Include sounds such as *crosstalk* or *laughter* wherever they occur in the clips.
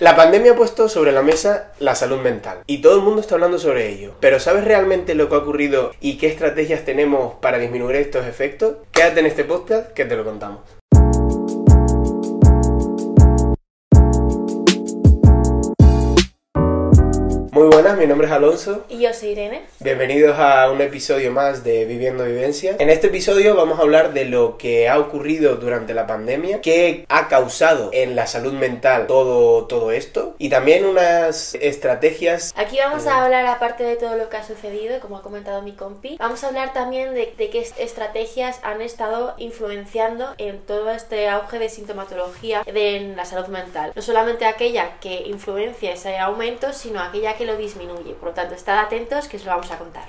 La pandemia ha puesto sobre la mesa la salud mental y todo el mundo está hablando sobre ello. Pero ¿sabes realmente lo que ha ocurrido y qué estrategias tenemos para disminuir estos efectos? Quédate en este podcast que te lo contamos. Muy buenas, mi nombre es Alonso. Y yo soy Irene. Bienvenidos a un episodio más de Viviendo Vivencia. En este episodio vamos a hablar de lo que ha ocurrido durante la pandemia, qué ha causado en la salud mental todo, todo esto y también unas estrategias. Aquí vamos a hablar, aparte de todo lo que ha sucedido, como ha comentado mi compi, vamos a hablar también de, de qué estrategias han estado influenciando en todo este auge de sintomatología de, en la salud mental. No solamente aquella que influencia ese aumento, sino aquella que lo disminuye. Por lo tanto, estad atentos que os lo vamos a contar.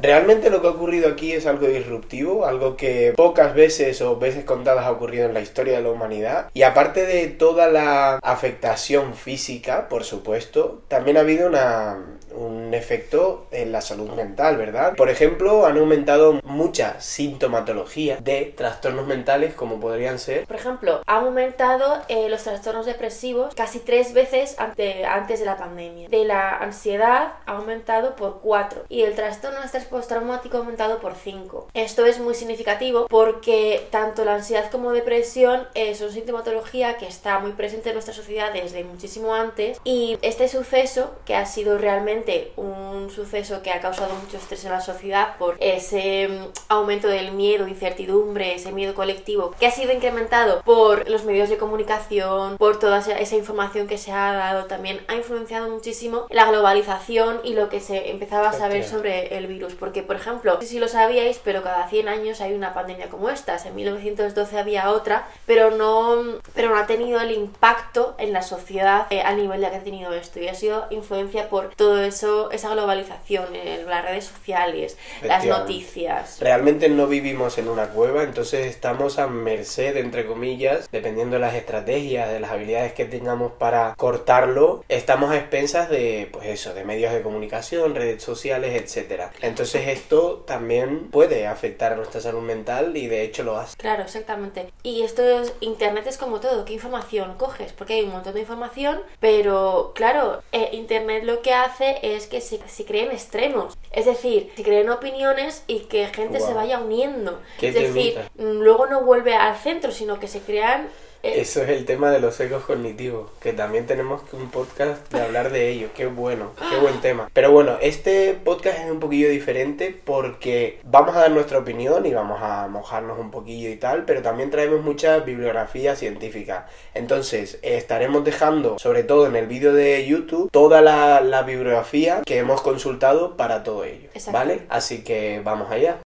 Realmente lo que ha ocurrido aquí es algo disruptivo, algo que pocas veces o veces contadas ha ocurrido en la historia de la humanidad. Y aparte de toda la afectación física, por supuesto, también ha habido una, un efecto en la salud mental, ¿verdad? Por ejemplo, han aumentado mucha sintomatología de trastornos mentales como podrían ser. Por ejemplo, han aumentado eh, los trastornos depresivos casi tres veces ante, antes de la pandemia. De la ansiedad ha aumentado por cuatro y el trastorno de estrés postraumático ha aumentado por cinco. Esto es muy significativo porque tanto la ansiedad como depresión eh, son sintomatología que está muy presente en nuestra sociedad desde muchísimo antes y este suceso que ha sido realmente un suceso que ha causado mucho estrés en la sociedad por ese mm, aumento del miedo, incertidumbre, ese miedo colectivo que ha sido incrementado por los medios de comunicación, por toda esa información que se ha dado también, ha influenciado muchísimo la globalización y lo que se empezaba a saber sobre el virus. Porque, por ejemplo, no sé si lo sabíais, pero cada 100 años hay una pandemia como esta. En 1912 había otra, pero no, pero no ha tenido el impacto en la sociedad eh, al nivel de que ha tenido esto. Y ha sido influencia por todo eso, esa globalización, las redes sociales, las noticias. Realmente no vivimos en una cueva, entonces estamos a merced, entre comillas, dependiendo de las estrategias, de las habilidades que tengamos para cortarlo, estamos a expensas de, pues eso, de medios de comunicación, redes sociales, etcétera. Entonces esto también puede afectar a nuestra salud mental y de hecho lo hace. Claro, exactamente. Y esto es, Internet es como todo, ¿qué información coges? Porque hay un montón de información, pero claro, eh, Internet lo que hace es que se, se creen extremos. Es decir, se creen opiniones y que gente se vaya uniendo. Qué es decir, mm, luego no vuelve al centro, sino que se crean eh, Eso es el tema de los sesgos cognitivos, que también tenemos que un podcast de hablar de ello. Qué bueno, qué buen tema. Pero bueno, este podcast es un poquillo diferente porque vamos a dar nuestra opinión y vamos a mojarnos un poquillo y tal, pero también traemos mucha bibliografía científica. Entonces, estaremos dejando, sobre todo en el vídeo de YouTube, toda la, la bibliografía que hemos consultado para todo ello. Exacto. ¿Vale? Así que vamos allá.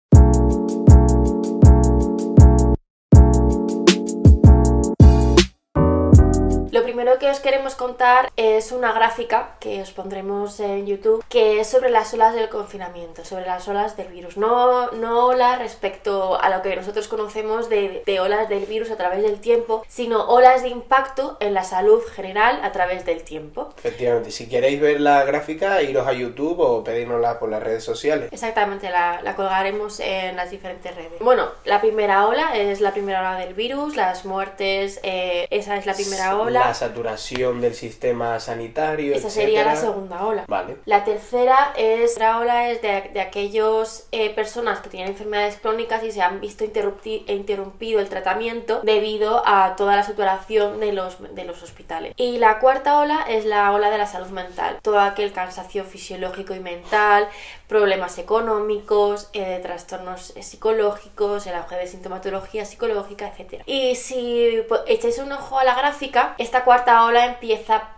Primero que os queremos contar es una gráfica que os pondremos en YouTube que es sobre las olas del confinamiento, sobre las olas del virus. No, no olas respecto a lo que nosotros conocemos de, de olas del virus a través del tiempo, sino olas de impacto en la salud general a través del tiempo. Efectivamente, si queréis ver la gráfica, iros a YouTube o pedírnosla por las redes sociales. Exactamente, la, la colgaremos en las diferentes redes. Bueno, la primera ola es la primera ola del virus, las muertes, eh, esa es la primera ola. La saturación del sistema sanitario. Esa sería la segunda ola. Vale. La tercera es la ola es de, de aquellas personas que tienen enfermedades crónicas y se han visto e interrumpido el tratamiento debido a toda la saturación de los, de los hospitales. Y la cuarta ola es la ola de la salud mental. Todo aquel cansancio fisiológico y mental, problemas económicos, eh, trastornos eh, psicológicos, el auge de sintomatología psicológica, etc. Y si echáis un ojo a la gráfica, esta cuarta ola empieza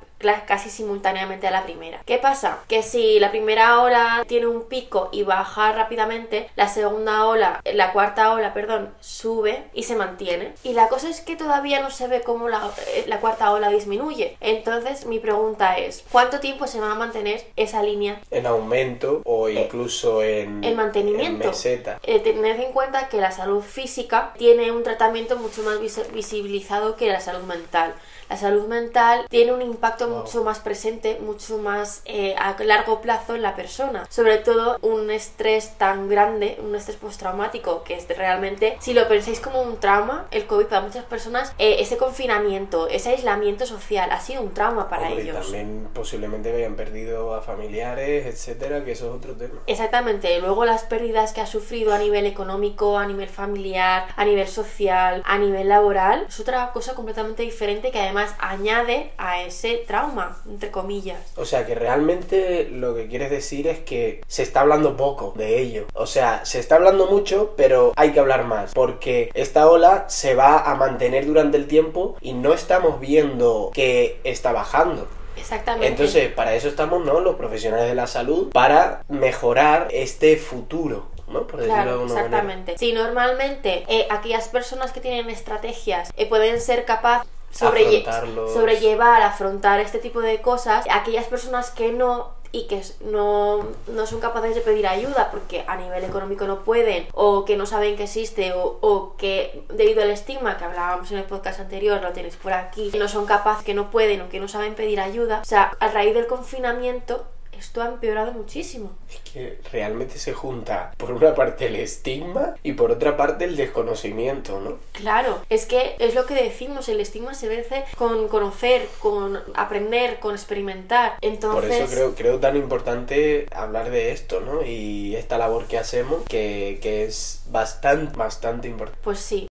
casi simultáneamente a la primera. ¿Qué pasa? Que si la primera ola tiene un pico y baja rápidamente, la segunda ola, la cuarta ola, perdón, sube y se mantiene. Y la cosa es que todavía no se ve cómo la, eh, la cuarta ola disminuye. Entonces mi pregunta es, ¿cuánto tiempo se va a mantener esa línea En aumento o incluso en, en mantenimiento. en meseta. Eh, tened en cuenta que la salud física tiene un tratamiento mucho más vis- visibilizado que la salud mental. La salud mental tiene un impacto mucho más presente, mucho más eh, a largo plazo en la persona. Sobre todo un estrés tan grande, un estrés postraumático, que es realmente, si lo pensáis como un trauma, el COVID para muchas personas, eh, ese confinamiento, ese aislamiento social ha sido un trauma para Hombre, ellos. también posiblemente hayan perdido a familiares, etcétera, que eso es otro tema. Exactamente, luego las pérdidas que ha sufrido a nivel económico, a nivel familiar, a nivel social, a nivel laboral, es otra cosa completamente diferente que además añade a ese trauma, entre comillas. O sea que realmente lo que quieres decir es que se está hablando poco de ello. O sea, se está hablando mucho, pero hay que hablar más. Porque esta ola se va a mantener durante el tiempo y no estamos viendo que está bajando. Exactamente. Entonces, para eso estamos, ¿no? Los profesionales de la salud, para mejorar este futuro. ¿no? Por decirlo de Claro, alguna manera. exactamente. Si normalmente eh, aquellas personas que tienen estrategias eh, pueden ser capaces sobrelle- sobrellevar, afrontar este tipo de cosas, aquellas personas que no y que no, no son capaces de pedir ayuda porque a nivel económico no pueden o que no saben que existe o, o que debido al estigma que hablábamos en el podcast anterior, lo tenéis por aquí, no son capaces, que no pueden o que no saben pedir ayuda, o sea, a raíz del confinamiento esto ha empeorado muchísimo. Es que realmente se junta por una parte el estigma y por otra parte el desconocimiento, ¿no? Claro, es que es lo que decimos, el estigma se vence con conocer, con aprender, con experimentar. Entonces, Por eso creo, creo tan importante hablar de esto, ¿no? Y esta labor que hacemos, que, que es bastante, bastante importante. pues sí.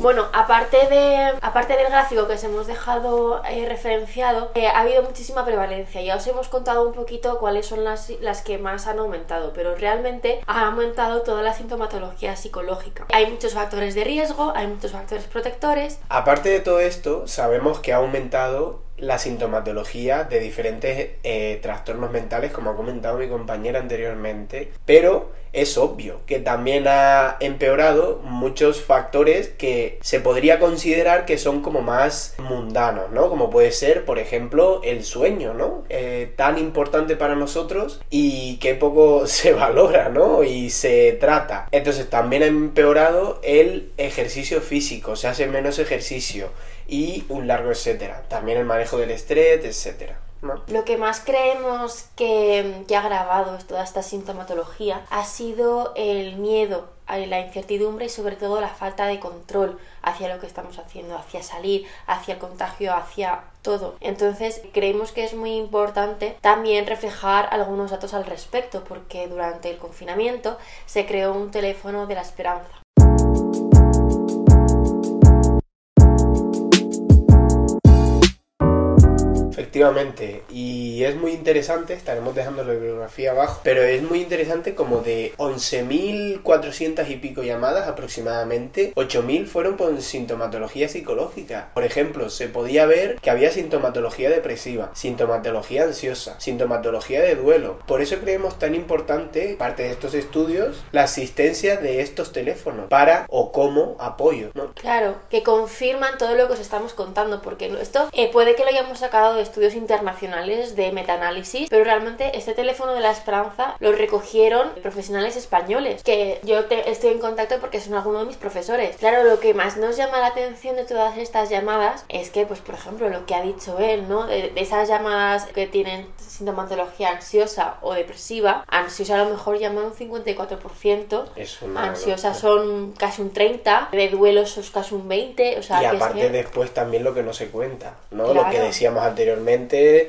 Bueno, aparte de aparte del gráfico que os hemos dejado eh, referenciado, eh, ha habido muchísima prevalencia. Ya os hemos contado un poquito cuáles son las, las que más han aumentado, pero realmente ha aumentado toda la sintomatología psicológica. Hay muchos factores de riesgo, hay muchos factores protectores, Aparte de todo esto, sabemos que ha aumentado la sintomatología de diferentes eh, trastornos mentales, como ha comentado mi compañera anteriormente, pero es obvio que también ha empeorado muchos factores que se podría considerar que son como más mundanos, ¿no? Como puede ser, por ejemplo, el sueño, ¿no? Eh, tan importante para nosotros y que poco *laughs* se valora, ¿no? Y se trata. Entonces también ha empeorado el ejercicio físico, se hace menos ejercicio y un largo etcétera. También el manejo del estrés, etcétera. Lo que más creemos que, que ha agravado toda esta sintomatología ha sido el miedo, la incertidumbre y sobre todo la falta de control hacia lo que estamos haciendo, hacia salir, hacia el contagio, hacia todo. Entonces creemos que es muy importante también reflejar algunos datos al respecto porque durante el confinamiento se creó un teléfono de la esperanza. Efectivamente, y es muy interesante, estaremos dejando la bibliografía abajo, pero es muy interesante como de 11.400 y pico llamadas aproximadamente, 8.000 fueron por sintomatología psicológica. Por ejemplo, se podía ver que había sintomatología depresiva, sintomatología ansiosa, sintomatología de duelo. Por eso creemos tan importante, parte de estos estudios, la asistencia de estos teléfonos para o como apoyo. Claro, que confirman todo lo que os estamos contando, porque esto eh, puede que lo hayamos sacado de estudios internacionales de metaanálisis, pero realmente este teléfono de la esperanza lo recogieron profesionales españoles, que yo te- estoy en contacto porque son algunos de mis profesores. Claro, lo que más nos llama la atención de todas estas llamadas es que, pues por ejemplo, lo que ha dicho él, ¿no? De, de esas llamadas que tienen sintomatología ansiosa o depresiva, ansiosa a lo mejor llaman un 54%, Es una ansiosa son casi un 30, de duelos son casi un 20, o sea, y que es aparte que- después también lo que no se cuenta, ¿no? Lo que decíamos anteriormente,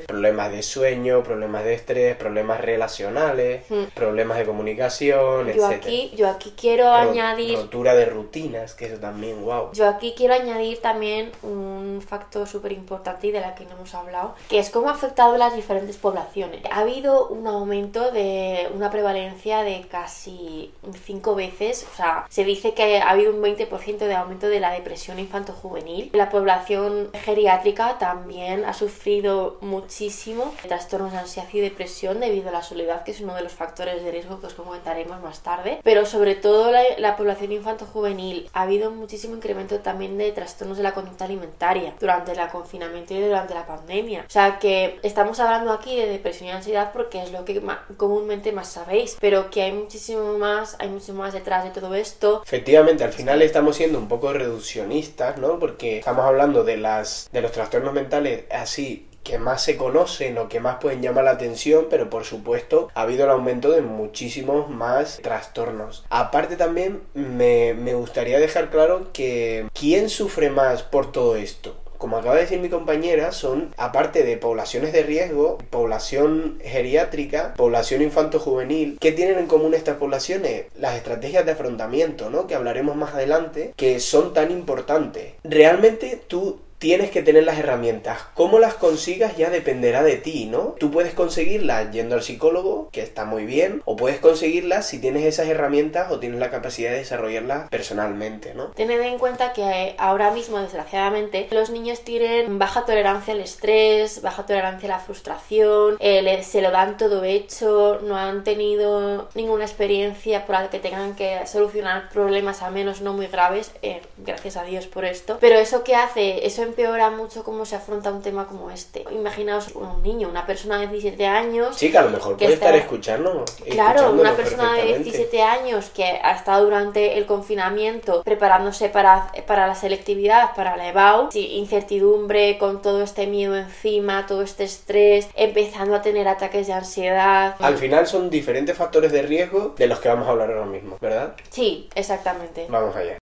problemas de sueño, problemas de estrés, problemas relacionales, Hmm. problemas de comunicación, yo aquí, yo aquí quiero Ro- añadir Rotura de rutinas, que eso también, wow. Yo aquí quiero añadir también un factor súper importante y de la que no hemos hablado, que es cómo ha afectado las diferentes poblaciones. Ha habido un aumento de una prevalencia de casi cinco veces, o sea, se dice que ha habido un 20% de aumento de la depresión infanto-juvenil. La población geriátrica también ha sufrido sufrido muchísimo trastornos de ansiedad y depresión debido a la soledad, que es uno de los factores de riesgo que os comentaremos más tarde. Pero sobre todo la, la población infanto-juvenil ha habido muchísimo incremento también de trastornos de la conducta alimentaria durante el confinamiento y durante la pandemia. O sea que estamos hablando aquí de depresión y ansiedad porque es lo que comúnmente más sabéis, pero que hay muchísimo más, hay mucho más detrás de todo esto. Efectivamente, al final estamos siendo un poco reduccionistas, ¿no? Porque estamos hablando de las de los trastornos mentales así que más se conocen o que más pueden llamar la atención, pero por supuesto ha habido el aumento de muchísimos más trastornos. Aparte también me, gustaría dejar claro que ¿quién sufre más por todo esto? como acaba de decir mi compañera, son, aparte de poblaciones de riesgo, población geriátrica, población infanto-juvenil. ¿Qué tienen en común estas poblaciones? Las estrategias de afrontamiento, ¿no? Que hablaremos más adelante, que son tan importantes. Realmente tú tienes que tener las herramientas. Cómo las consigas ya dependerá de ti, ¿no? Tú puedes conseguirlas yendo al psicólogo, que está muy bien, o puedes conseguirlas si tienes esas herramientas o tienes la capacidad de desarrollarlas personalmente, ¿no? Tened en cuenta que ahora mismo, desgraciadamente, los niños tienen baja tolerancia al estrés, baja tolerancia a la frustración, eh, se lo dan todo hecho, no han tenido ninguna experiencia por la que tengan que solucionar problemas a menos no muy graves, eh, gracias a Dios por esto. Pero eso que hace, eso empeora mucho cómo se afronta un tema como este. Imaginaos un niño, una persona de 17 años. Sí, que a lo mejor puede estar escuchando. Claro, una persona de 17 años que ha estado durante el confinamiento preparándose para, para la selectividad, para la EBAU, sí, incertidumbre, con todo este miedo encima, todo este estrés, empezando a tener ataques de ansiedad. Al final son diferentes factores de riesgo de los que vamos a hablar ahora mismo, ¿verdad? Sí, exactamente. Vamos allá.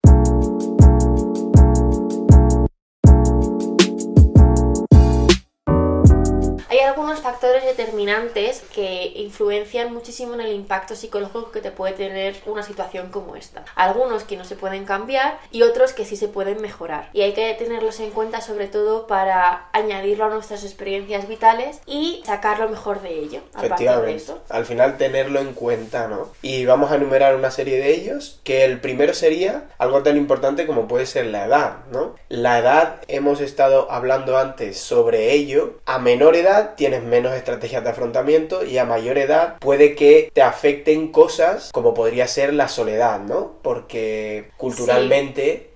Algunos factores determinantes que influencian muchísimo en el impacto psicológico que te puede tener una situación como esta. Algunos que no se pueden cambiar y otros que sí se pueden mejorar. Y hay que tenerlos en cuenta sobre todo para añadirlo a nuestras experiencias vitales y sacar lo mejor de ello. Efectivamente. Al final tenerlo en cuenta, ¿no? Y vamos a enumerar una serie de ellos, que el primero sería algo tan importante como puede ser la edad, ¿no? La edad, hemos estado hablando antes sobre ello. A menor edad tienes menos estrategias de afrontamiento y a mayor edad puede que te afecten cosas como podría ser la soledad, ¿no? Porque culturalmente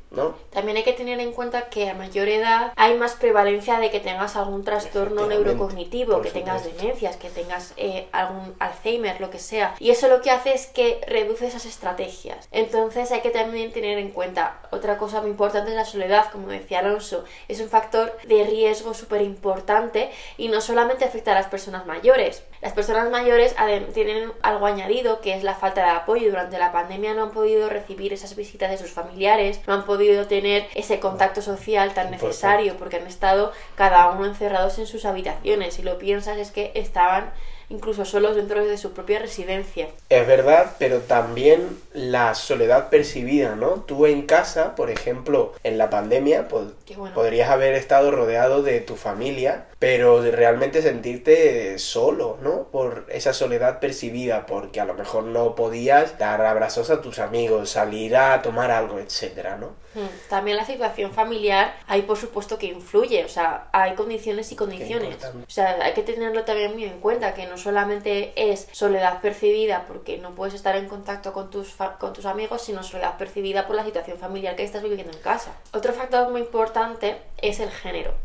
también hay que tener en cuenta que a mayor edad hay más prevalencia de que tengas algún trastorno neurocognitivo, que tengas demencias, que tengas eh, algún Alzheimer, lo que sea. Y eso lo que hace es que reduce esas estrategias. Entonces hay que también tener en cuenta otra cosa muy importante es la soledad, como decía Alonso. Es un factor de riesgo súper importante y no solamente afecta a las personas mayores. Las personas mayores tienen algo añadido que es la falta de apoyo. Durante la pandemia no han podido recibir esas visitas de sus familiares, no han podido tener ese contacto social tan necesario porque han estado cada uno encerrados en sus habitaciones y lo piensas es que estaban incluso solos dentro de su propia residencia. Es verdad, pero también la soledad percibida, ¿no? Tú en casa, por ejemplo, en la pandemia, pues, podrías haber estado rodeado de tu familia, pero realmente sentirte solo, ¿no? Por esa soledad percibida, porque a lo mejor no podías dar abrazos a tus amigos, salir a tomar algo, etcétera, ¿no? Hmm, también la situación familiar, hay por supuesto que influye, o sea, hay condiciones y condiciones. O sea, hay que tenerlo también muy en cuenta, que no solamente es soledad percibida porque no puedes estar en contacto con tus, con tus amigos, sino soledad percibida por la situación familiar que estás viviendo en casa. Otro factor muy importante es el género.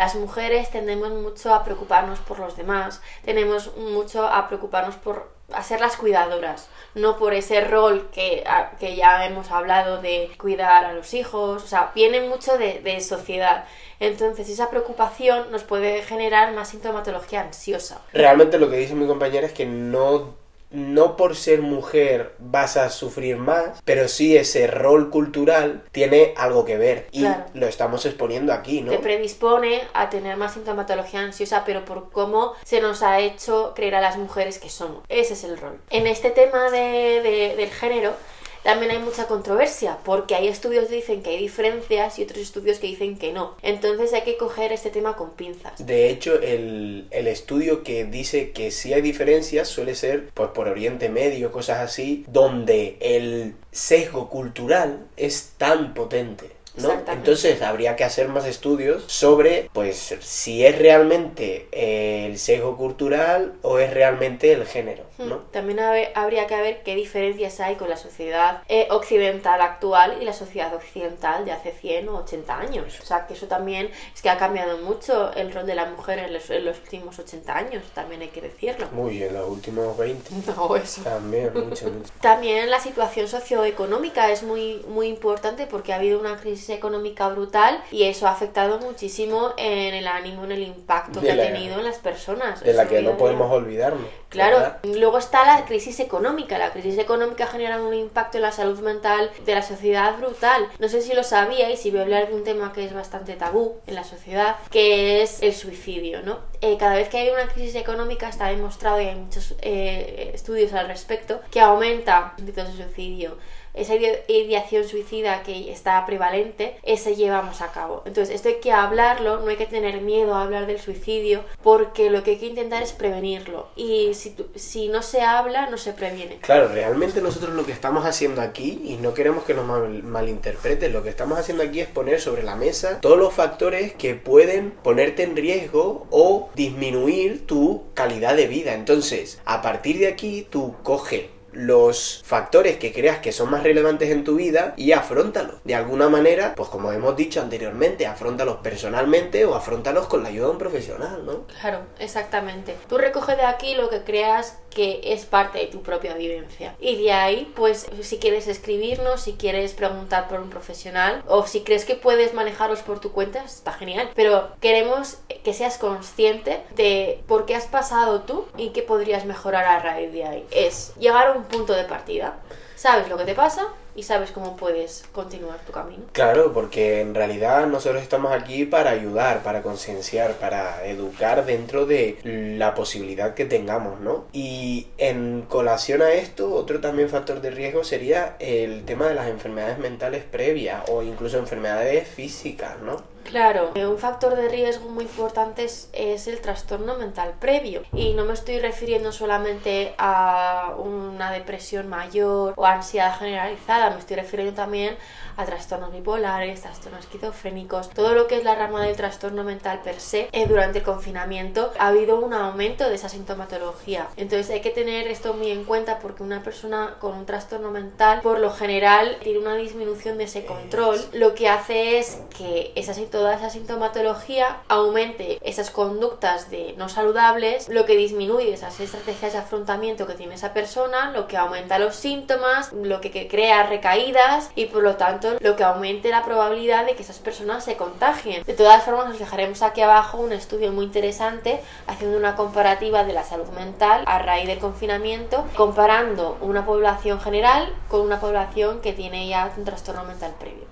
Las mujeres tendemos mucho a preocuparnos por los demás, tenemos mucho a preocuparnos por a ser las cuidadoras, no por ese rol que, que, ya hemos hablado de cuidar a los hijos, o sea, viene mucho de, de sociedad. Entonces esa preocupación nos puede generar más sintomatología ansiosa. Realmente lo que dice mi compañera es que no no por ser mujer vas a sufrir más, pero sí ese rol cultural tiene algo que ver y lo estamos exponiendo aquí, ¿no? Te predispone a tener más sintomatología ansiosa, pero por cómo se nos ha hecho creer a las mujeres que somos. Ese es el rol. En este tema de, del género, también hay mucha controversia, porque hay estudios que dicen que hay diferencias y otros estudios que dicen que no. Entonces hay que coger este tema con pinzas. De hecho, el, el estudio que dice que sí hay diferencias suele ser pues, por Oriente Medio, cosas así, donde el sesgo cultural es tan potente ¿no? Entonces habría que hacer más estudios sobre, pues, si es realmente el sesgo cultural o es realmente el género, ¿no? Hmm. También habe- habría que ver qué diferencias hay con la sociedad eh, occidental actual y la sociedad occidental de hace 100 o 80 años. O sea, que eso también es que ha cambiado mucho el rol de la mujer en los, en los últimos 80 años, también hay que decirlo. Muy en los últimos 20. *laughs* No, eso. También, mucho, mucho. También la situación socioeconómica es muy, muy importante porque ha habido una crisis económica brutal y eso ha afectado muchísimo en el ánimo, en el impacto De que la- ha tenido en las personas. De la que no podemos olvidarnos. Claro, ¿verdad? luego está la crisis económica. La crisis económica ha generado un impacto en la salud mental de la sociedad brutal. No sé si lo sabíais, y voy a hablar de un tema que es bastante tabú en la sociedad, que es el suicidio, ¿no? Eh, cada vez que hay una crisis económica está demostrado, y hay muchos eh, estudios al respecto, que aumenta los intentos de suicidio. Esa ide- ideación suicida que está prevalente, ese llevamos a cabo. Entonces, esto hay que hablarlo, no hay que tener miedo a hablar del suicidio, porque lo que hay que intentar es prevenirlo. Y si, si no se habla, no se previene. Claro, realmente nosotros lo que estamos haciendo aquí, y no queremos que nos mal- malinterpreten, lo que estamos haciendo aquí es poner sobre la mesa todos los factores que pueden ponerte en riesgo o disminuir tu calidad de vida. Entonces, a partir de aquí, tú coge los factores que creas que son más relevantes en tu vida y afrontalos. De alguna manera, pues como hemos dicho anteriormente, afrontalos personalmente o afrontalos con la ayuda de un profesional, ¿no? Claro, exactamente. Tú recoge de aquí lo que creas que es parte de tu propia vivencia. Y de ahí, pues, si quieres escribirnos, si quieres preguntar por un profesional, o si crees que puedes manejarlos por tu cuenta, está genial. Pero queremos que seas consciente de por qué has pasado tú y qué podrías mejorar a raíz de ahí. Es llegar a un punto de partida. Sabes lo que te pasa y sabes cómo puedes continuar tu camino. Claro, porque en realidad nosotros estamos aquí para ayudar, para concienciar, para educar dentro de la posibilidad que tengamos, ¿no? Y en colación a esto, otro también factor de riesgo sería el tema de las enfermedades mentales previas o incluso enfermedades físicas, ¿no? Claro, eh, un factor de riesgo muy importante es, es el trastorno mental previo. Y no me estoy refiriendo solamente a una depresión mayor o ansiedad generalizada, me estoy refiriendo también a trastornos bipolares, trastornos esquizofrénicos, todo lo que es la rama del trastorno mental per se. Eh, durante el confinamiento ha habido un aumento de esa sintomatología. Entonces hay que tener esto muy en cuenta porque una persona con un trastorno mental por lo general tiene una disminución de ese control. Lo que hace es que esa, toda esa sintomatología aumente esas conductas de no saludables, lo que disminuye esas estrategias de afrontamiento que tiene esa persona, lo que aumenta los síntomas, lo que, que crea recaídas y por lo tanto lo que aumente la probabilidad de que esas personas se contagien. De todas formas os dejaremos aquí abajo un estudio muy interesante haciendo una comparativa de la salud mental a raíz del confinamiento, comparando una población general con una población que tiene ya un trastorno mental previo.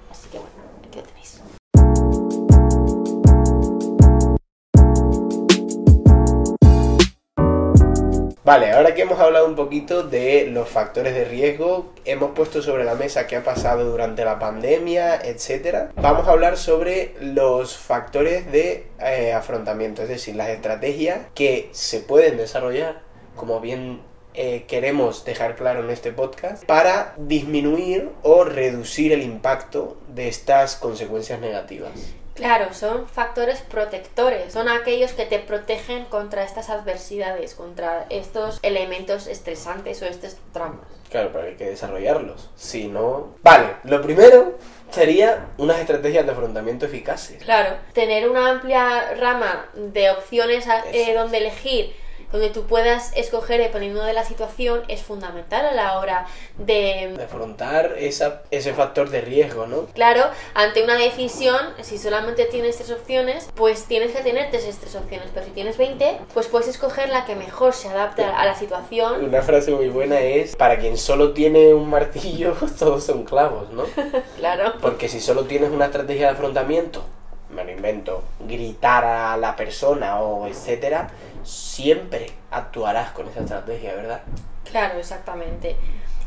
Vale, ahora que hemos hablado un poquito de los factores de riesgo, hemos puesto sobre la mesa qué ha pasado durante la pandemia, etcétera. Vamos a hablar sobre los factores de eh, afrontamiento, es decir, las estrategias que se pueden desarrollar, como bien eh, queremos dejar claro en este podcast, para disminuir o reducir el impacto de estas consecuencias negativas. Claro, son factores protectores, son aquellos que te protegen contra estas adversidades, contra estos elementos estresantes o estos traumas. Claro, pero hay que desarrollarlos. Si no... Vale, lo primero sería unas estrategias de afrontamiento eficaces. Claro, tener una amplia rama de opciones a- eh, donde elegir, donde tú puedas escoger dependiendo de la situación, es fundamental a la hora de... De afrontar esa, ese factor de riesgo, ¿no? Claro, ante una decisión, si solamente tienes tres opciones, pues tienes que tener tres, tres opciones, pero si tienes 20, pues puedes escoger la que mejor se adapte a la situación. Una frase muy buena es, para quien solo tiene un martillo, *laughs* todos son clavos, ¿no? *laughs* Claro. Porque si solo tienes una estrategia de afrontamiento, me lo invento, gritar a la persona o etcétera, siempre actuarás con esa estrategia, ¿verdad? Claro, exactamente.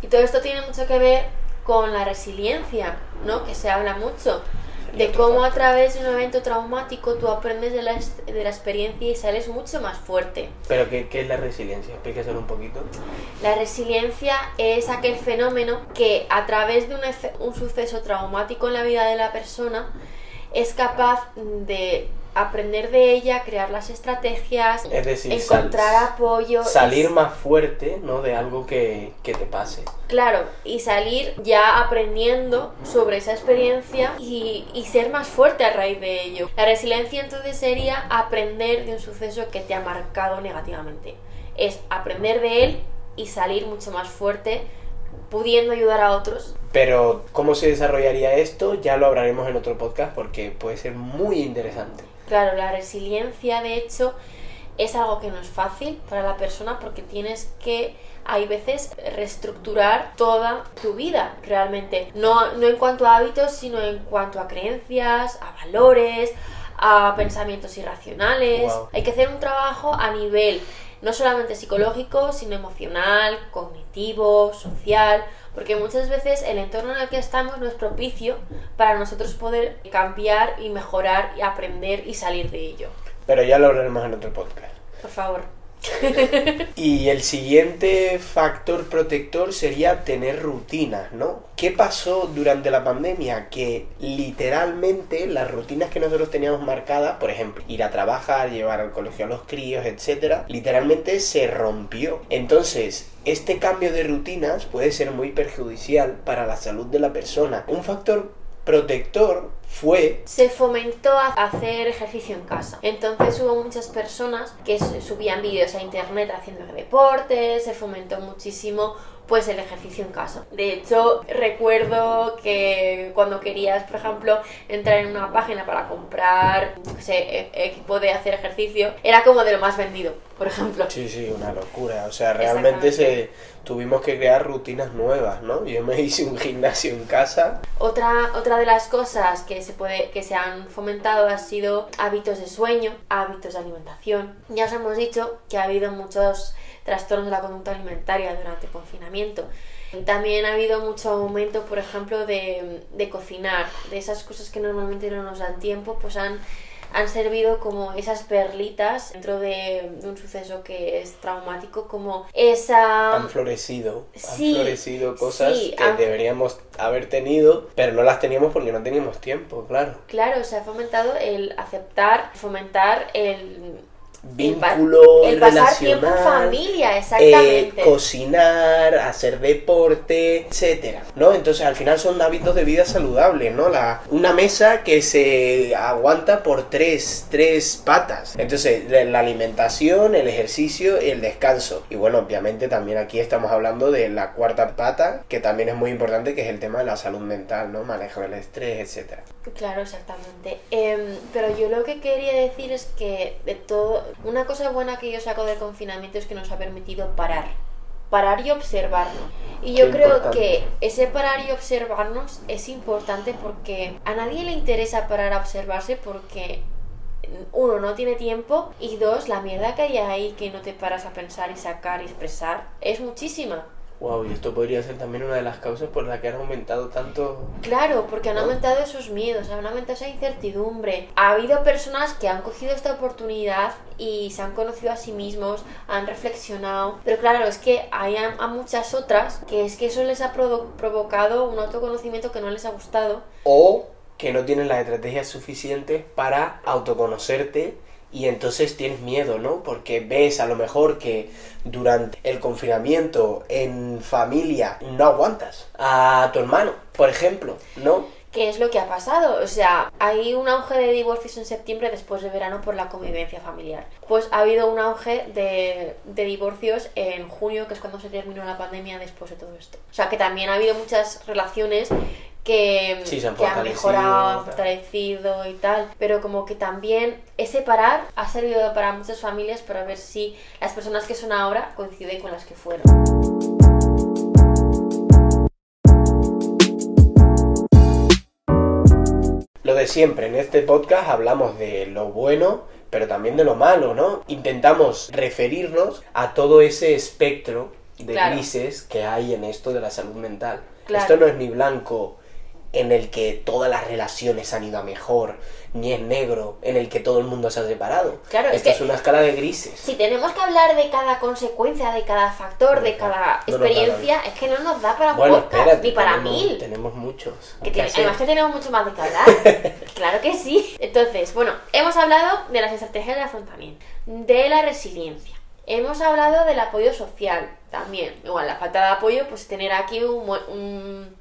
Y todo esto tiene mucho que ver con la resiliencia, ¿no? Que se habla mucho. de cómo a través de un evento traumático tú aprendes de la, de la experiencia y sales mucho más fuerte. Pero ¿qué, qué es la resiliencia? Explícaselo un poquito. La resiliencia es aquel fenómeno que a través de un, un suceso traumático en la vida de la persona es capaz de aprender de ella, crear las estrategias, Es decir, encontrar sal- apoyo. Salir más fuerte, ¿no? De algo que, que te pase. Claro, y salir ya aprendiendo sobre esa experiencia y, y ser más fuerte a raíz de ello. La resiliencia entonces sería aprender de un suceso que te ha marcado negativamente. Es aprender de él y salir mucho más fuerte, pudiendo ayudar a otros. Pero cómo se desarrollaría esto ya lo hablaremos en otro podcast porque puede ser muy interesante. Claro, la resiliencia de hecho es algo que no es fácil para la persona porque tienes que hay veces reestructurar toda tu vida realmente. No, no en cuanto a hábitos sino en cuanto a creencias a valores a pensamientos irracionales. Wow. hay que hacer un trabajo a nivel no solamente psicológico sino emocional cognitivo social porque muchas veces el entorno en el que estamos no es propicio para nosotros poder cambiar y mejorar y aprender y salir de ello Pero ya lo hablaremos en otro podcast. por favor *laughs* Y el siguiente factor protector sería tener rutinas, ¿no? ¿Qué pasó durante la pandemia? Que literalmente las rutinas que nosotros teníamos marcadas, por ejemplo, ir a trabajar, llevar al colegio a los críos, etcétera, literalmente se rompió. Entonces, este cambio de rutinas puede ser muy perjudicial para la salud de la persona. Un factor protector fue se fomentó a hacer ejercicio en casa. Entonces hubo muchas personas que subían vídeos a internet haciendo deportes, se fomentó muchísimo pues el ejercicio en casa. De hecho, recuerdo que cuando querías, por ejemplo, entrar en una página para comprar, qué sé, e- equipo de hacer ejercicio, era como de lo más vendido, por ejemplo. Sí, sí, una locura. O sea, realmente se tuvimos que crear rutinas nuevas, ¿no? Yo me *laughs* hice un gimnasio en casa. Otra, otra de las cosas que se, puede, que se han fomentado ha sido hábitos de sueño, hábitos de alimentación. Ya os hemos dicho que ha habido muchos trastornos de la conducta alimentaria durante el confinamiento. También ha habido mucho aumento, por ejemplo, de, de cocinar, de esas cosas que normalmente no nos dan tiempo, pues han, han servido como esas perlitas dentro de, de un suceso que es traumático, como esa... Han florecido, han sí, florecido cosas sí, que han- deberíamos haber tenido, pero no las teníamos porque no teníamos tiempo, claro. Claro, se ha fomentado el aceptar, fomentar el, el pa- Vínculo el pasar tiempo en familia, eh, exactamente. cocinar, hacer deporte, etcétera, ¿no? Entonces al final son hábitos de vida saludables, ¿no? La, una mesa que se aguanta por tres, tres patas. Entonces la, la alimentación, el ejercicio y el descanso. Y bueno, obviamente también aquí estamos hablando de la cuarta pata, que también es muy importante, que es el tema de la salud mental, ¿no? Manejo del estrés, etcétera. Claro, exactamente. Em, pero yo lo que quería decir es que de todo, una cosa buena que yo saco del confinamiento es que nos ha permitido parar. Parar y observarnos. Y yo Qué creo importante. que ese parar y observarnos es importante porque a nadie le interesa parar a observarse porque uno no tiene tiempo y dos la mierda que hay ahí que no te paras a pensar y sacar y expresar es muchísima. Wow, y esto podría ser también una de las causas por las que han aumentado tanto Claro, porque han ¿No? aumentado esos miedos, han aumentado esa incertidumbre. Ha habido personas que han cogido esta oportunidad y se han conocido a sí mismos, han reflexionado. Pero claro, es que hay a, a muchas otras que es que eso les ha provo- provocado un autoconocimiento que no les ha gustado. o que no tienes las estrategias suficientes para autoconocerte y entonces tienes miedo, ¿no? Porque ves a lo mejor que durante el confinamiento en familia no aguantas a tu hermano, por ejemplo, ¿no? ¿Qué es lo que ha pasado? O sea, hay un auge de divorcios en septiembre después de verano por la convivencia familiar. Pues ha habido un auge de, de divorcios en junio, que es cuando se terminó la pandemia después de todo esto. O sea, que también ha habido muchas relaciones que, Sí, que han fortalecido, mejorado, tal. fortalecido y tal. Pero como que también ese parar ha servido para muchas familias para ver si las personas que son ahora coinciden con las que fueron. Lo de siempre, en este podcast hablamos de lo bueno, pero también de lo malo, ¿no? Intentamos referirnos a todo ese espectro de Claro. grises que hay en esto de la salud mental. Claro. Esto no es ni blanco en el que todas las relaciones han ido a mejor, ni es negro en el que todo el mundo se ha separado. Claro, es Esto es, que- una escala de grises. Si tenemos que hablar de cada consecuencia, de cada factor, de cada No experiencia, es que no nos da para Bueno, podcast, espérate, ni para tenemos, mil. Tenemos muchos. Que además que tenemos mucho más de qué hablar. *laughs* claro que sí. Entonces, bueno, hemos hablado de las estrategias de afrontamiento, de la resiliencia. Hemos hablado del apoyo social también. Igual, la falta de apoyo, pues tener aquí un, un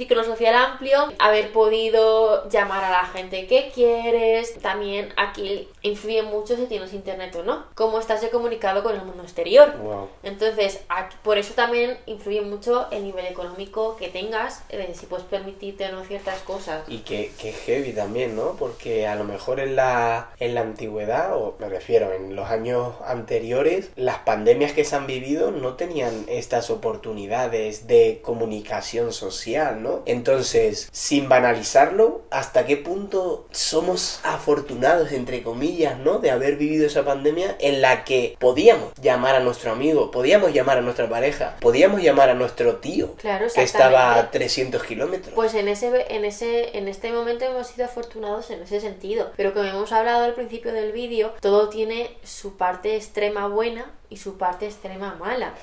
ciclo social amplio, haber podido llamar a la gente que quieres. También aquí influye mucho si tienes internet o no. Cómo estás de comunicado con el mundo exterior. Wow. Entonces, aquí- por eso también influye mucho el nivel económico que tengas, eh, si puedes permitirte o no ciertas cosas. Y que, que heavy también, ¿no? Porque a lo mejor en la, en la antigüedad, o me refiero, en los años anteriores, las pandemias que se han vivido no tenían estas oportunidades de comunicación social, ¿no? Entonces, sin banalizarlo, ¿hasta qué punto somos afortunados, entre comillas, ¿no? De haber vivido esa pandemia en la que podíamos llamar a nuestro amigo, podíamos llamar a nuestra pareja, podíamos llamar a nuestro tío, Claro, que estaba a exactamente. 300 kilómetros. Pues en ese, en ese, en este momento hemos sido afortunados en ese sentido. Pero como hemos hablado al principio del vídeo, todo tiene su parte extrema buena y su parte extrema mala.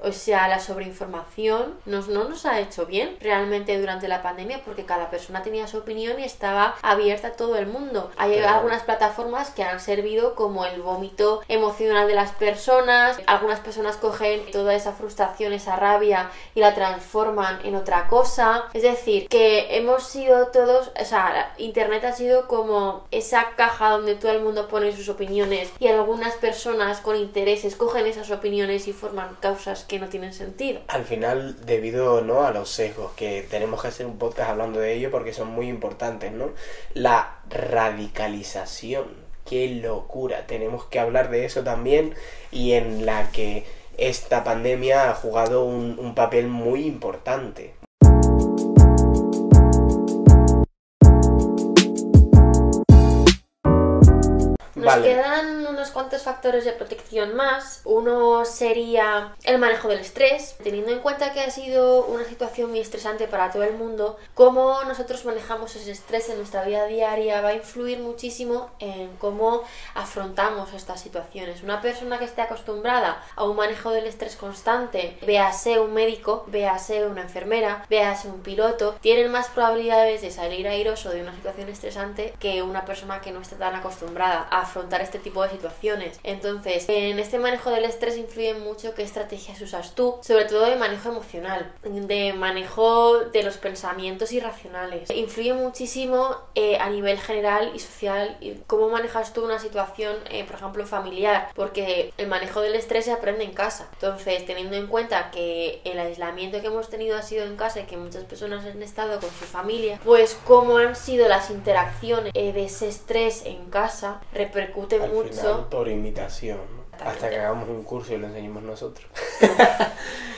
O sea, la sobreinformación nos, no nos ha hecho bien realmente durante la pandemia porque cada persona tenía su opinión y estaba abierta a todo el mundo. Hay algunas plataformas que han servido como el vómito emocional de las personas. Algunas personas cogen toda esa frustración, esa rabia y la transforman en otra cosa. Es decir, que hemos sido todos, o sea, Internet ha sido como esa caja donde todo el mundo pone sus opiniones y algunas personas con intereses cogen esas opiniones y forman causas que no tienen sentido. Al final, debido ¿no? a los sesgos, que tenemos que hacer un podcast hablando de ello porque son muy importantes, ¿no? La radicalización, qué locura, tenemos que hablar de eso también y en la que esta pandemia ha jugado un papel muy importante. Nos quedan unos cuantos factores de protección más. Uno sería el manejo del estrés, teniendo en cuenta que ha sido una situación muy estresante para todo el mundo. Cómo nosotros manejamos ese estrés en nuestra vida diaria va a influir muchísimo en cómo afrontamos estas situaciones. Una persona que esté acostumbrada a un manejo del estrés constante, véase un médico, véase una enfermera, véase un piloto, tienen más probabilidades de salir airoso de una situación estresante que una persona que no esté tan acostumbrada a afrontar este tipo de situaciones. Entonces, en este manejo del estrés influye mucho qué estrategias usas tú, sobre todo de manejo emocional, de manejo de los pensamientos irracionales. Influye muchísimo eh, a nivel general y social cómo manejas tú una situación, eh, por ejemplo, familiar, porque el manejo del estrés se aprende en casa. Entonces, teniendo en cuenta que el aislamiento que hemos tenido ha sido en casa y que muchas personas han estado con su familia, pues cómo han sido las interacciones eh, de ese estrés en casa repercute Al mucho. final, por imitación, ¿no? hasta que hagamos un curso y lo enseñemos nosotros. *laughs*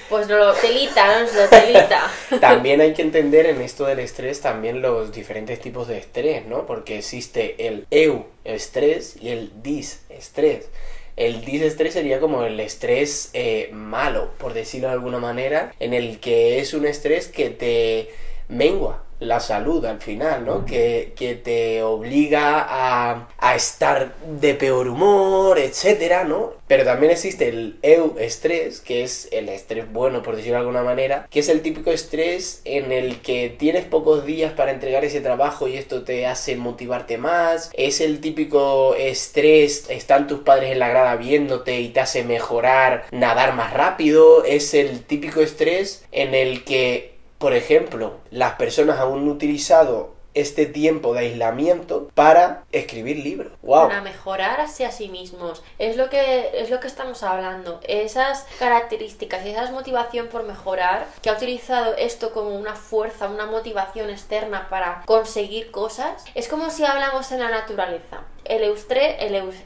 Pues lo telita, no lo telita. *laughs* También hay que entender en esto del estrés también los diferentes tipos de estrés, ¿no? Porque existe el eu estrés y el dis estrés. El disestrés sería como el estrés eh, malo, por decirlo de alguna manera, en el que es un estrés que te mengua la salud al final, ¿no? Que, que te obliga a, a estar de peor humor, etcétera, ¿no? Pero también existe el eu-estrés, que es el estrés bueno, por decirlo de alguna manera, que es el típico estrés en el que tienes pocos días para entregar ese trabajo y esto te hace motivarte más. Es el típico estrés, están tus padres en la grada viéndote y te hace mejorar, nadar más rápido. Es el típico estrés en el que por ejemplo, las personas han utilizado este tiempo de aislamiento para escribir libros. ¡Wow! Para mejorarse a sí mismos. Es lo que es lo que estamos hablando. Esas características y esa motivación por mejorar, que ha utilizado esto como una fuerza, una motivación externa para conseguir cosas, es como si hablamos en la naturaleza. El,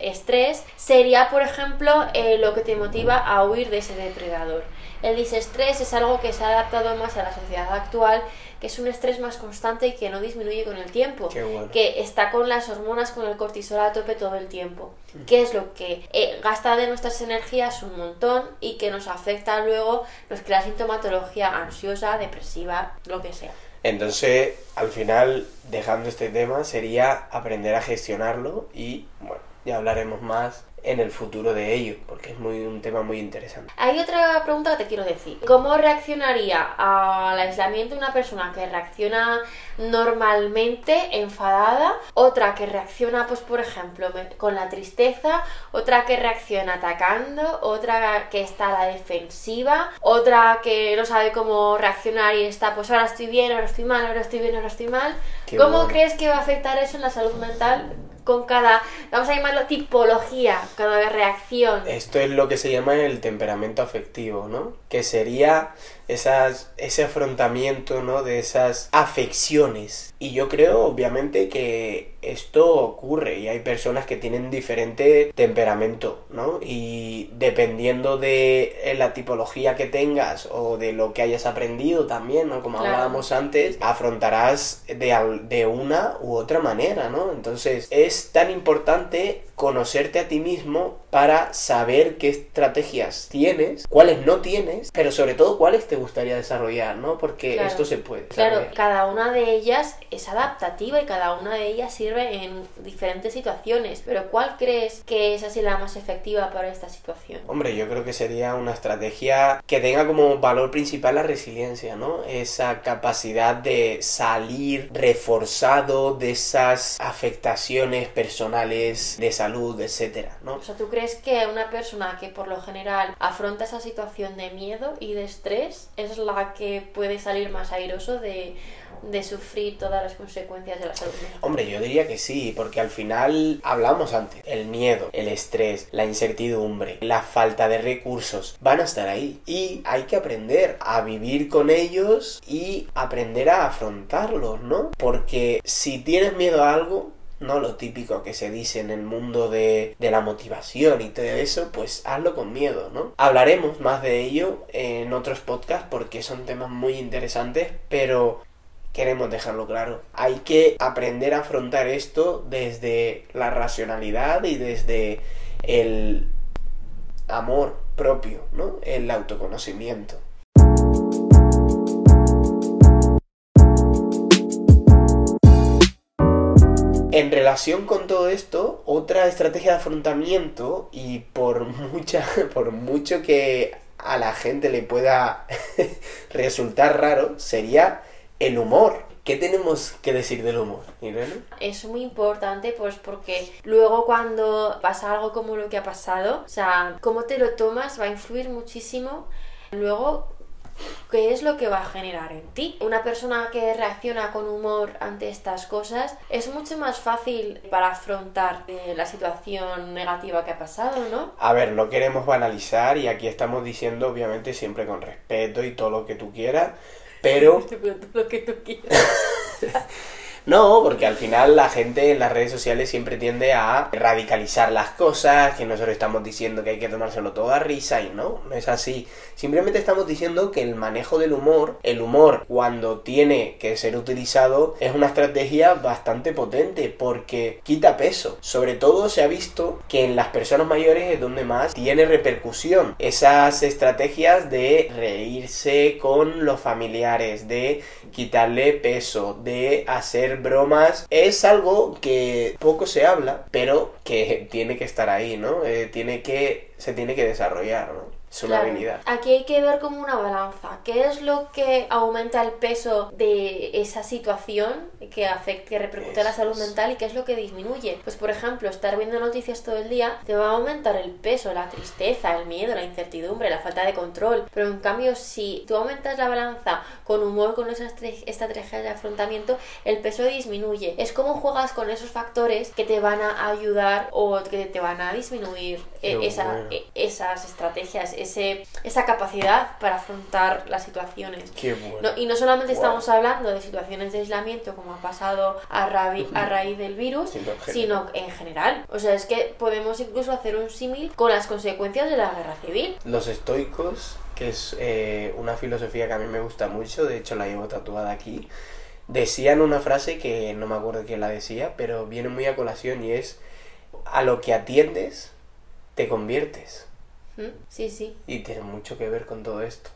estrés sería, por ejemplo, eh, lo que te motiva a huir de ese depredador. El disestrés es algo que se ha adaptado más a la sociedad actual, que es un estrés más constante y que no disminuye con el tiempo bueno. que está con las hormonas, con el cortisol a tope todo el tiempo. Que es lo que eh, gasta de nuestras energías un montón y que nos afecta luego, nos crea sintomatología ansiosa, depresiva, lo que sea. Entonces, al final, dejando este tema, sería aprender a gestionarlo y, bueno, ya hablaremos más en el futuro de ello, porque es muy un tema muy interesante. Hay otra pregunta que te quiero decir. ¿Cómo reaccionaría al aislamiento una persona que reacciona normalmente enfadada, otra que reacciona, pues por ejemplo, con la tristeza, otra que reacciona atacando, otra que está a la defensiva, otra que no sabe cómo reaccionar y está, pues ahora estoy bien, ahora estoy mal, ahora estoy bien, ahora estoy mal? ¿Cómo crees que va a afectar eso en la salud mental con cada, vamos a llamarlo tipología, cada reacción. Esto es lo que se llama el temperamento afectivo, ¿no? Que sería esas, ese afrontamiento, ¿no? De esas afecciones. Y yo creo, obviamente, que esto ocurre y hay personas que tienen diferente temperamento, ¿no? Y dependiendo de eh, la tipología que tengas o de lo que hayas aprendido también, ¿no? Como hablábamos antes, afrontarás de, de una u otra manera, ¿no? Entonces, es tan importante conocerte a ti mismo para saber qué estrategias tienes, cuáles no tienes, pero sobre todo cuáles te gustaría desarrollar, ¿no? Porque esto se puede. Claro, cada una de ellas es adaptativa y cada una de ellas sirve en diferentes situaciones, pero ¿cuál crees que es así la más efectiva para esta situación? Hombre, yo creo que sería una estrategia que tenga como valor principal la resiliencia, ¿no? Esa capacidad de salir reforzado de esas afectaciones personales de salud etcétera, ¿no? O sea, ¿tú crees que una persona que por lo general afronta esa situación de miedo y de estrés es la que puede salir más airoso de, de sufrir todas las consecuencias de la salud mental? Hombre, yo diría que sí, porque al final hablamos antes, el miedo, el estrés, la incertidumbre, la falta de recursos van a estar ahí y hay que aprender a vivir con ellos y aprender a afrontarlos, ¿no? Porque si tienes miedo a algo, no lo típico que se dice en el mundo de, la motivación y todo eso, pues hazlo con miedo, ¿no? Hablaremos más de ello en otros podcasts porque son temas muy interesantes, pero queremos dejarlo claro. Hay que aprender a afrontar esto desde la racionalidad y desde el amor propio, ¿no? El autoconocimiento. En relación con todo esto, otra estrategia de afrontamiento, y por mucha, *laughs* por mucho que a la gente le pueda *laughs* resultar raro, sería el humor. ¿Qué tenemos que decir del humor, Irene? Es muy importante, pues porque luego cuando pasa algo como lo que ha pasado, o sea, cómo te lo tomas va a influir muchísimo luego qué es lo que va a generar en ti. Una persona que reacciona con humor ante estas cosas es mucho más fácil para afrontar eh, la situación negativa que ha pasado, ¿no? A ver, no queremos banalizar y aquí estamos diciendo obviamente siempre con respeto y todo lo que tú quieras, pero... *laughs* lo que tú quieras. *laughs* No, porque al final la gente en las redes sociales siempre tiende a radicalizar las cosas, que nosotros estamos diciendo que hay que tomárselo todo a risa y no, no es así. Simplemente estamos diciendo que el manejo del humor, el humor cuando tiene que ser utilizado, es una estrategia bastante potente porque quita peso. Sobre todo se ha visto que en las personas mayores es donde más tiene repercusión. Esas estrategias de reírse con los familiares, de quitarle peso, de hacer bromas es algo que poco se habla, pero que *laughs* tiene que estar ahí, ¿no? Eh, tiene que, se tiene que desarrollar, ¿no? Es una habilidad. Aquí hay que ver como una balanza. ¿Qué es lo que aumenta el peso de esa situación que afecta, que repercute en la salud mental y qué es lo que disminuye? Pues por ejemplo, estar viendo noticias todo el día te va a aumentar el peso, la tristeza, el miedo, la incertidumbre, la falta de control. Pero en cambio, si tú aumentas la balanza con humor, con esas estrategias de afrontamiento, el peso disminuye. Es como juegas con esos factores que te van a ayudar o que te van a disminuir eh, e, esas estrategias ese, esa capacidad para afrontar las situaciones. y no solamente estamos hablando de situaciones de aislamiento como ha pasado a, a raíz del virus, sino en general. O sea, es que podemos incluso hacer un símil con las consecuencias de la guerra civil. Los estoicos, que es eh, una filosofía que a mí me gusta mucho, de hecho la llevo tatuada aquí, decían una frase que no me acuerdo quién la decía, pero viene muy a colación y es a lo que atiendes te conviertes. Sí, sí. Y tiene mucho que ver con todo esto.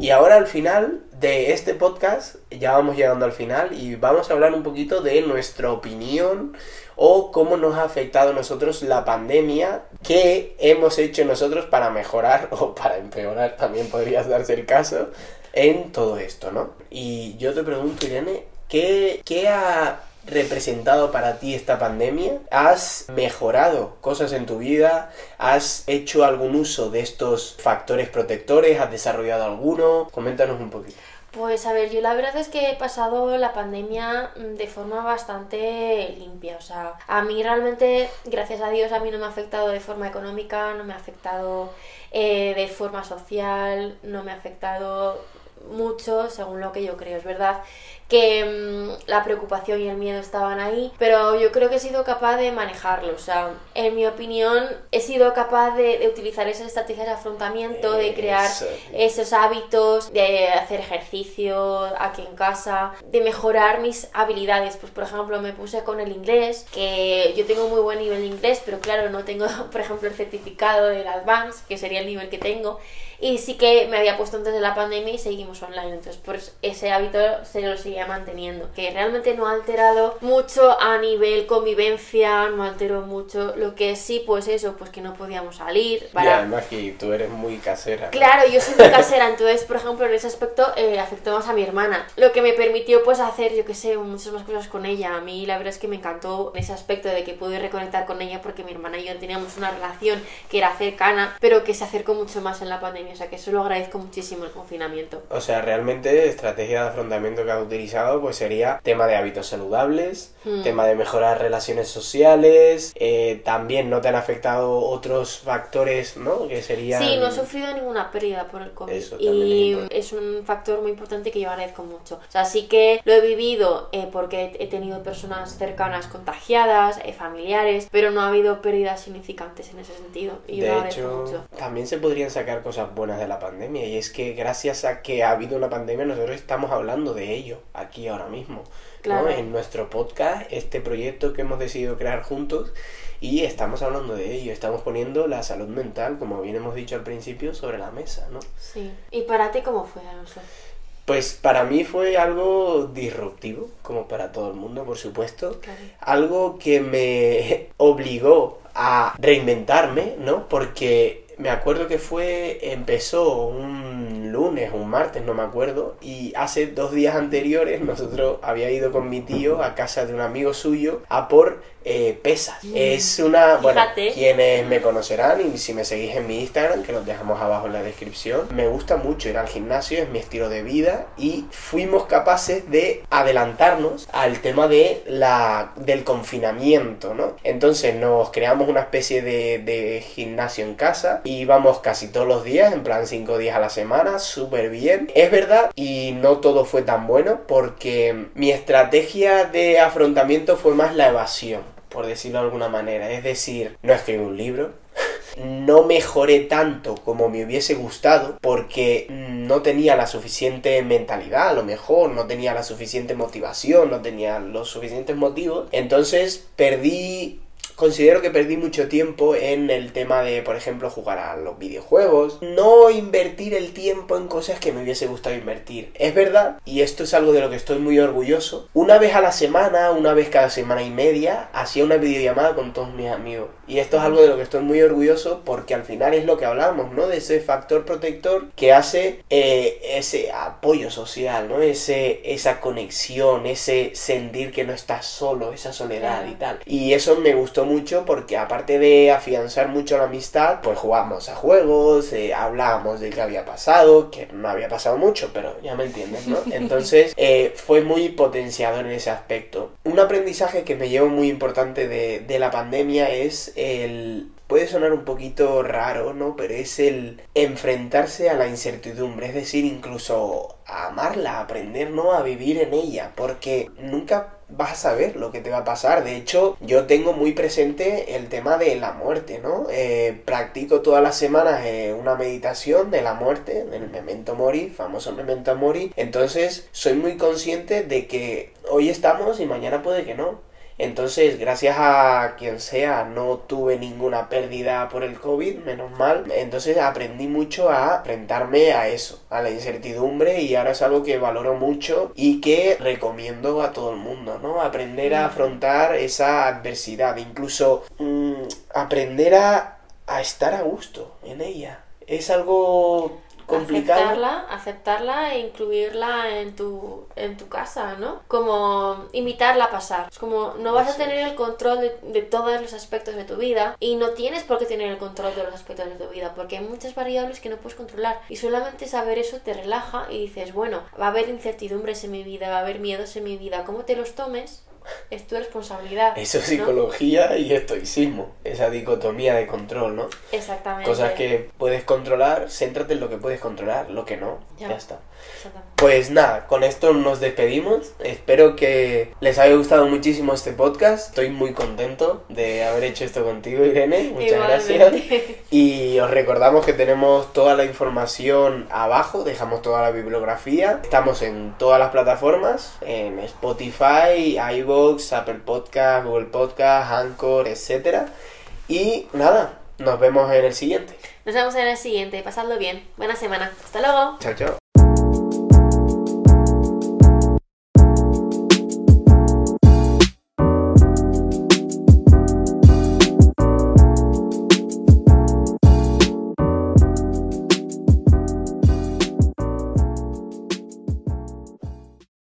Y ahora al final de este podcast, ya vamos llegando al final y vamos a hablar un poquito de nuestra opinión o cómo nos ha afectado a nosotros la pandemia, qué hemos hecho nosotros para mejorar *laughs* o para empeorar, también podrías darse el caso, en todo esto, ¿no? Y yo te pregunto, Irene, ¿qué, qué ha representado para ti esta pandemia? ¿Has mejorado cosas en tu vida? ¿Has hecho algún uso de estos factores protectores? ¿Has desarrollado alguno? Coméntanos un poquito. Pues a ver, yo la verdad es que he pasado la pandemia mm, de forma bastante limpia. O sea, a mí realmente, gracias a Dios, a mí no me ha afectado de forma económica, no me ha afectado eh, de forma social, no me ha afectado mucho según lo que yo creo. Es verdad que mm, la preocupación y el miedo estaban ahí, pero yo creo que he sido capaz de manejarlo. O sea, en mi opinión, he sido capaz de, utilizar esas estrategias de afrontamiento, de crear esos hábitos, de hacer ejercicio aquí en casa, de mejorar mis habilidades. Pues, por ejemplo, me puse con el inglés, que yo tengo muy buen nivel de inglés, pero claro, no tengo, *laughs* por ejemplo, el certificado del Advance, que sería el nivel que tengo. Y sí que me había puesto antes de la pandemia y seguimos online. Entonces, pues ese hábito se lo seguía manteniendo. Que realmente no ha alterado mucho a nivel convivencia, no alteró mucho. Lo que sí, pues eso, pues que no podíamos salir. Para... Y además que tú eres muy casera. Claro, yo soy muy *laughs* casera. Entonces, por ejemplo, en ese aspecto eh, afectó más a mi hermana. Lo que me permitió, pues, hacer, yo que sé, muchas más cosas con ella. A mí, la verdad es que me encantó ese aspecto de que pude reconectar con ella porque mi hermana y yo teníamos una relación que era cercana, pero que se acercó mucho más en la pandemia. O sea, que eso lo agradezco muchísimo el confinamiento. O sea, realmente, estrategia de afrontamiento que has utilizado, pues sería tema de hábitos saludables, hmm. tema de mejorar relaciones sociales, eh, también no te han afectado otros factores, ¿no? Que serían... Sí, no he sufrido ninguna pérdida por el COVID. y es un factor muy importante que yo agradezco mucho. O sea, sí que lo he vivido eh, porque he tenido personas cercanas contagiadas, eh, familiares, pero no ha habido pérdidas significantes en ese sentido. Y yo de hecho, también se podrían sacar cosas buenas de la pandemia y es que gracias a que ha habido una pandemia nosotros estamos hablando de ello aquí ahora mismo. En nuestro podcast, este proyecto que hemos decidido crear juntos y estamos hablando de ello, estamos poniendo la salud mental, como bien hemos dicho al principio, sobre la mesa, ¿no? Sí. ¿Y para ti cómo fue, Alonso? Pues para mí fue algo disruptivo, como para todo el mundo, por supuesto. Algo que me *laughs* obligó a reinventarme, ¿no? Porque me acuerdo que fue, empezó un lunes, un martes, no me acuerdo, y hace dos días anteriores *laughs* nosotros había ido con mi tío a casa de un amigo suyo a por eh, pesas. Mm. Es una. Bueno, quienes me conocerán y si me seguís en mi Instagram, que los dejamos abajo en la descripción, me gusta mucho ir al gimnasio, es mi estilo de vida y fuimos capaces de adelantarnos al tema de la, del confinamiento, ¿no? Entonces nos creamos una especie de, de gimnasio en casa y íbamos casi todos los días, en plan cinco días a la semana, súper bien. Es verdad, y no todo fue tan bueno porque mi estrategia de afrontamiento fue más la evasión por decirlo de alguna manera. Es decir, no escribí un libro, *laughs* no mejoré tanto como me hubiese gustado porque no tenía la suficiente mentalidad, a lo mejor no tenía la suficiente motivación, no tenía los suficientes motivos. Entonces perdí considero que perdí mucho tiempo en el tema de, por ejemplo, jugar a los videojuegos, no invertir el tiempo en cosas que me hubiese gustado invertir. Es verdad, y esto es algo de lo que estoy muy orgulloso, una vez a la semana, una vez cada semana y media, hacía una videollamada con todos mis amigos. Y esto es algo de lo que estoy muy orgulloso porque al final es lo que hablamos, ¿no? De ese factor protector que hace eh, ese apoyo social, ¿no? Ese, esa conexión, ese sentir que no estás solo, esa soledad y tal. Y eso me gustó mucho porque aparte de afianzar mucho la amistad, pues jugamos a juegos, eh, hablábamos de qué había pasado, que no había pasado mucho, pero ya me entiendes, ¿no? *laughs* Entonces eh, fue muy potenciador en ese aspecto. Un aprendizaje que me llevo muy importante de, de la pandemia es el puede sonar un poquito raro, ¿no? Pero es el enfrentarse a la incertidumbre, es decir, incluso a amarla, aprender, ¿no? A vivir en ella, porque nunca vas a saber lo que te va a pasar. De hecho, yo tengo muy presente el tema de la muerte, ¿no? Eh, practico todas las semanas eh, una meditación de la muerte, del memento mori, famoso memento mori. Entonces, soy muy consciente de que hoy estamos y mañana puede que no. Entonces, gracias a quien sea, no tuve ninguna pérdida por el COVID, menos mal. Entonces aprendí mucho a enfrentarme a eso, a la incertidumbre y ahora es algo que valoro mucho y que recomiendo a todo el mundo, ¿no? Aprender a Mm. afrontar esa adversidad, incluso mm, aprender a, a estar a gusto en ella. Es algo complicado. Aceptarla, aceptarla e incluirla en tu, en tu casa, ¿no? Como invitarla a pasar. Es como no vas a tener es. el control de, de todos los aspectos de tu vida y no tienes por qué tener el control de los aspectos de tu vida porque hay muchas variables que no puedes controlar y solamente saber eso te relaja y dices, bueno, va a haber incertidumbres en mi vida, va a haber miedos en mi vida, ¿cómo te los tomes? Es tu responsabilidad. Eso es ¿no? psicología y estoicismo, esa dicotomía de control, ¿no? Exactamente. Cosas que puedes controlar, céntrate en lo que puedes controlar, lo que no, ya, Ya. está. Pues nada, con esto nos despedimos. Espero que les haya gustado muchísimo este podcast. Estoy muy contento de haber hecho esto contigo, Irene. Muchas gracias. Y os recordamos que tenemos toda la información abajo, dejamos toda la bibliografía. Estamos en todas las plataformas, en Spotify, iVoox, Apple Podcast, Google Podcast, Anchor, etc. Y nada, nos vemos en el siguiente. Nos vemos en el siguiente. Pasadlo bien. Buena semana. Hasta luego. Chao, chao.